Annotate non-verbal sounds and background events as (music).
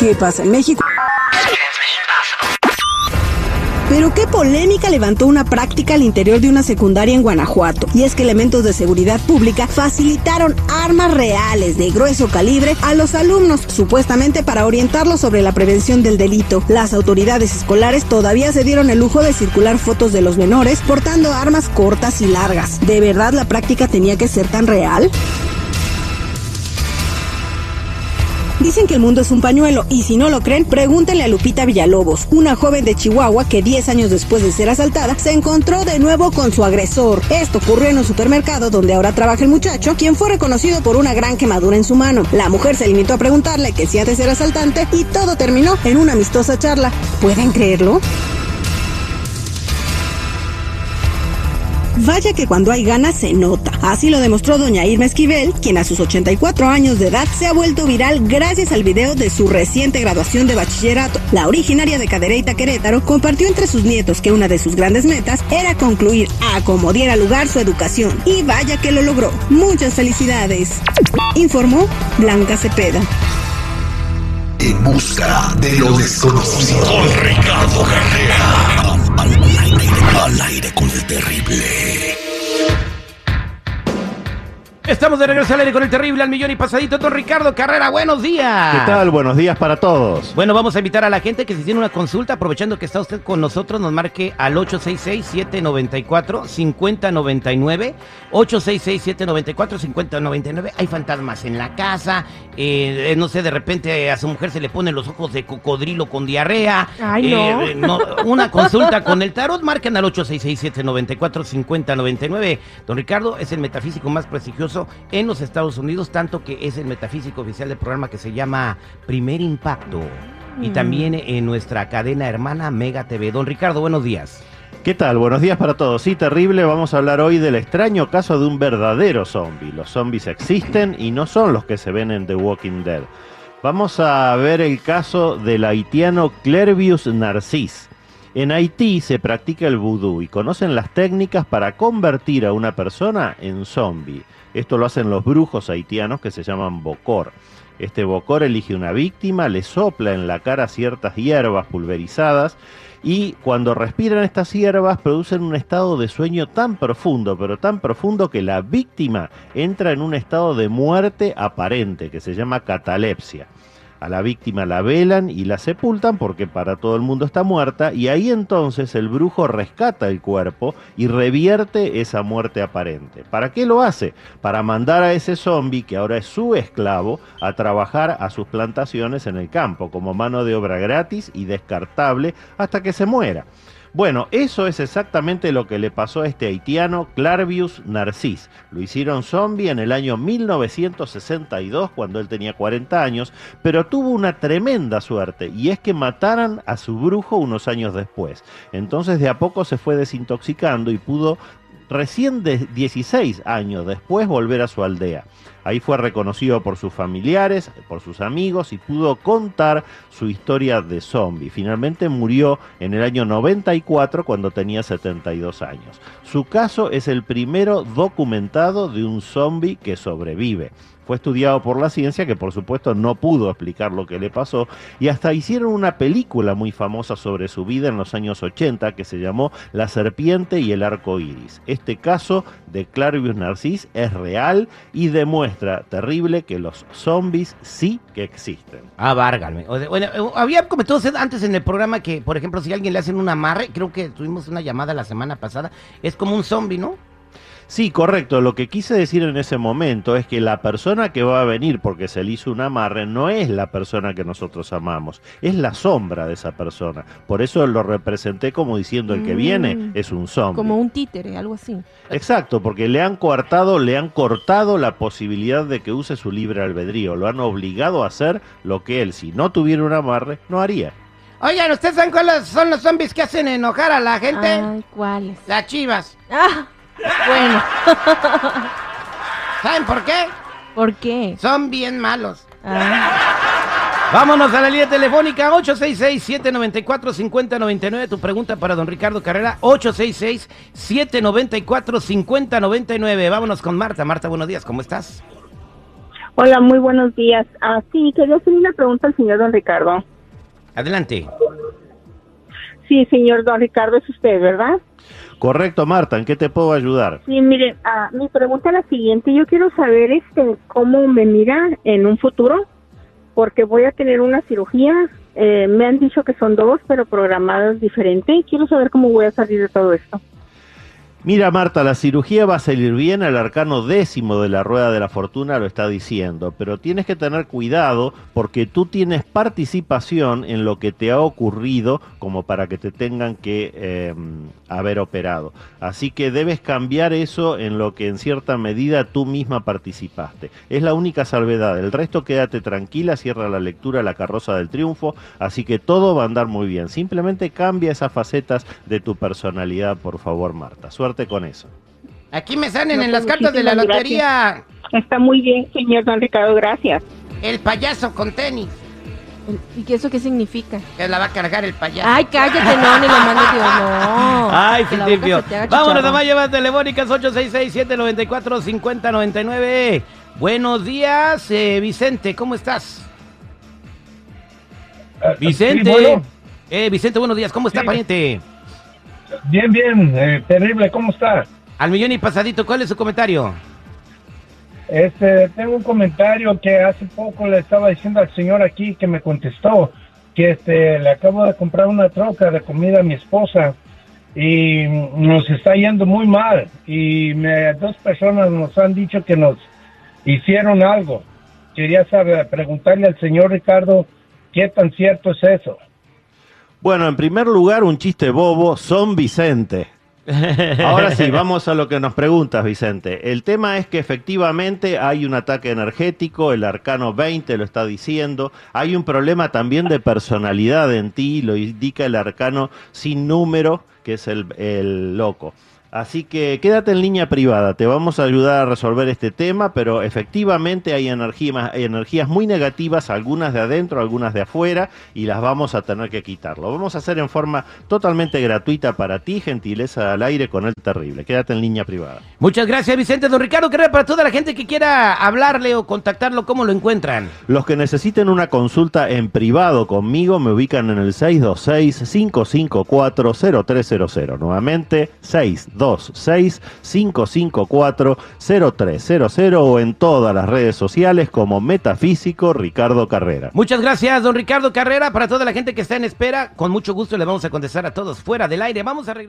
¿Qué pasa en México? Pero qué polémica levantó una práctica al interior de una secundaria en Guanajuato. Y es que elementos de seguridad pública facilitaron armas reales de grueso calibre a los alumnos, supuestamente para orientarlos sobre la prevención del delito. Las autoridades escolares todavía se dieron el lujo de circular fotos de los menores portando armas cortas y largas. ¿De verdad la práctica tenía que ser tan real? Dicen que el mundo es un pañuelo y si no lo creen, pregúntenle a Lupita Villalobos, una joven de Chihuahua que 10 años después de ser asaltada se encontró de nuevo con su agresor. Esto ocurrió en un supermercado donde ahora trabaja el muchacho, quien fue reconocido por una gran quemadura en su mano. La mujer se limitó a preguntarle que si ha de ser asaltante y todo terminó en una amistosa charla. ¿Pueden creerlo? Vaya que cuando hay ganas se nota. Así lo demostró doña Irma Esquivel, quien a sus 84 años de edad se ha vuelto viral gracias al video de su reciente graduación de bachillerato. La originaria de Cadereyta Querétaro compartió entre sus nietos que una de sus grandes metas era concluir a como diera lugar su educación. Y vaya que lo logró. Muchas felicidades. Informó Blanca Cepeda. En busca de lo desconocido. Con Ricardo de regreso al aire con el terrible al millón y pasadito. Don Ricardo Carrera, buenos días. ¿Qué tal? Buenos días para todos. Bueno, vamos a invitar a la gente que si tiene una consulta, aprovechando que está usted con nosotros, nos marque al 866-794-5099. 866-794-5099. Hay fantasmas en la casa. eh, no sé, de repente a su mujer se le ponen los ojos de cocodrilo con diarrea. Ay, no. Eh, no, Una consulta con el tarot, marquen al 866-794-5099. Don Ricardo es el metafísico más prestigioso en los Estados Unidos, tanto que es el metafísico oficial del programa que se llama Primer Impacto. Y Mm. también en nuestra cadena hermana Mega TV. Don Ricardo, buenos días. ¿Qué tal? Buenos días para todos. Sí, terrible. Vamos a hablar hoy del extraño caso de un verdadero zombie. Los zombies existen y no son los que se ven en The Walking Dead. Vamos a ver el caso del haitiano Clervius Narcís. En Haití se practica el vudú y conocen las técnicas para convertir a una persona en zombie. Esto lo hacen los brujos haitianos que se llaman bocor. Este bocor elige una víctima, le sopla en la cara ciertas hierbas pulverizadas y cuando respiran estas hierbas producen un estado de sueño tan profundo, pero tan profundo que la víctima entra en un estado de muerte aparente que se llama catalepsia. A la víctima la velan y la sepultan porque para todo el mundo está muerta y ahí entonces el brujo rescata el cuerpo y revierte esa muerte aparente. ¿Para qué lo hace? Para mandar a ese zombie, que ahora es su esclavo, a trabajar a sus plantaciones en el campo como mano de obra gratis y descartable hasta que se muera. Bueno, eso es exactamente lo que le pasó a este haitiano Clarvius Narcís. Lo hicieron zombie en el año 1962, cuando él tenía 40 años, pero tuvo una tremenda suerte, y es que mataran a su brujo unos años después. Entonces de a poco se fue desintoxicando y pudo recién de 16 años después volver a su aldea. Ahí fue reconocido por sus familiares, por sus amigos y pudo contar su historia de zombie. Finalmente murió en el año 94 cuando tenía 72 años. Su caso es el primero documentado de un zombie que sobrevive. Fue estudiado por la ciencia que por supuesto no pudo explicar lo que le pasó y hasta hicieron una película muy famosa sobre su vida en los años 80 que se llamó La serpiente y el arco iris. Este caso de Clarvius Narcís es real y demuestra terrible que los zombies sí que existen. Ah, sea, Bueno, eh, había comentado antes en el programa que, por ejemplo, si a alguien le hacen un amarre, creo que tuvimos una llamada la semana pasada, es como un zombie, ¿no? Sí, correcto. Lo que quise decir en ese momento es que la persona que va a venir porque se le hizo un amarre no es la persona que nosotros amamos, es la sombra de esa persona. Por eso lo representé como diciendo el que Mm. viene es un zombie. Como un títere, algo así. Exacto, porque le han coartado, le han cortado la posibilidad de que use su libre albedrío. Lo han obligado a hacer lo que él, si no tuviera un amarre, no haría. Oigan, ¿ustedes saben cuáles son los zombies que hacen enojar a la gente? Ay, ¿cuáles? Las chivas. Ah, bueno. (laughs) ¿Saben por qué? ¿Por qué? Son bien malos. Ah, Vámonos a la línea telefónica 866-794-5099. Tu pregunta para don Ricardo Carrera, 866-794-5099. Vámonos con Marta. Marta, buenos días, ¿cómo estás? Hola, muy buenos días. Ah, sí, quería hacer una pregunta al señor don Ricardo. Adelante. Sí, señor don Ricardo, es usted, ¿verdad? Correcto, Marta, ¿en qué te puedo ayudar? Sí, mire, ah, mi pregunta es la siguiente. Yo quiero saber este cómo me mira en un futuro, porque voy a tener una cirugía. Eh, me han dicho que son dos, pero programadas diferente. Quiero saber cómo voy a salir de todo esto. Mira, Marta, la cirugía va a salir bien, el arcano décimo de la rueda de la fortuna lo está diciendo, pero tienes que tener cuidado porque tú tienes participación en lo que te ha ocurrido como para que te tengan que eh, haber operado. Así que debes cambiar eso en lo que en cierta medida tú misma participaste. Es la única salvedad, el resto quédate tranquila, cierra la lectura La carroza del triunfo, así que todo va a andar muy bien. Simplemente cambia esas facetas de tu personalidad, por favor, Marta. Suerte con eso. Aquí me salen No, en pues, las cartas de la lotería Está muy bien, señor don Ricardo, gracias. el payaso con tenis. ¿Y qué eso qué significa? Que la va a cargar el payaso. Ay, cállate, no, ni la mano Dios, no. (laughs) Ay, haga Vámonos a más llamadas telefónicas 866-794-5099. Buenos días, eh, Vicente, ¿cómo estás? Vicente. Sí, bueno. Eh, Vicente, buenos días, ¿cómo está, Sí. pariente? Bien, bien, eh, terrible, ¿cómo está? Al millón y pasadito, ¿cuál es su comentario? Este, tengo un comentario que hace poco le estaba diciendo al señor aquí que me contestó que este, le acabo de comprar una troca de comida a mi esposa y nos está yendo muy mal y me- dos personas nos han dicho que nos hicieron algo. Quería saber, preguntarle al señor Ricardo qué tan cierto es eso. Bueno, en primer lugar, un chiste bobo, son Vicente. Ahora sí, (laughs) vamos a lo que nos preguntas, Vicente. El tema es que efectivamente hay un ataque energético, el arcano 20 lo está diciendo, hay un problema también de personalidad en ti, lo indica el arcano sin número, que es el, el loco. Así que quédate en línea privada, te vamos a ayudar a resolver este tema, pero efectivamente hay energía- energías muy negativas, algunas de adentro, algunas de afuera, y las vamos a tener que quitar. Lo vamos a hacer en forma totalmente gratuita para ti, gentileza al aire con el terrible. Quédate en línea privada. Muchas gracias, Vicente. Don Ricardo Carrera, para toda la gente que quiera hablarle o contactarlo, ¿cómo lo encuentran? Los que necesiten una consulta en privado conmigo me ubican en el 626-554-0300. Nuevamente, 626-554-0300 o en todas las redes sociales como Metafísico Ricardo Carrera. Muchas gracias, don Ricardo Carrera. Para toda la gente que está en espera, con mucho gusto le vamos a contestar a todos fuera del aire. Vamos a regresar.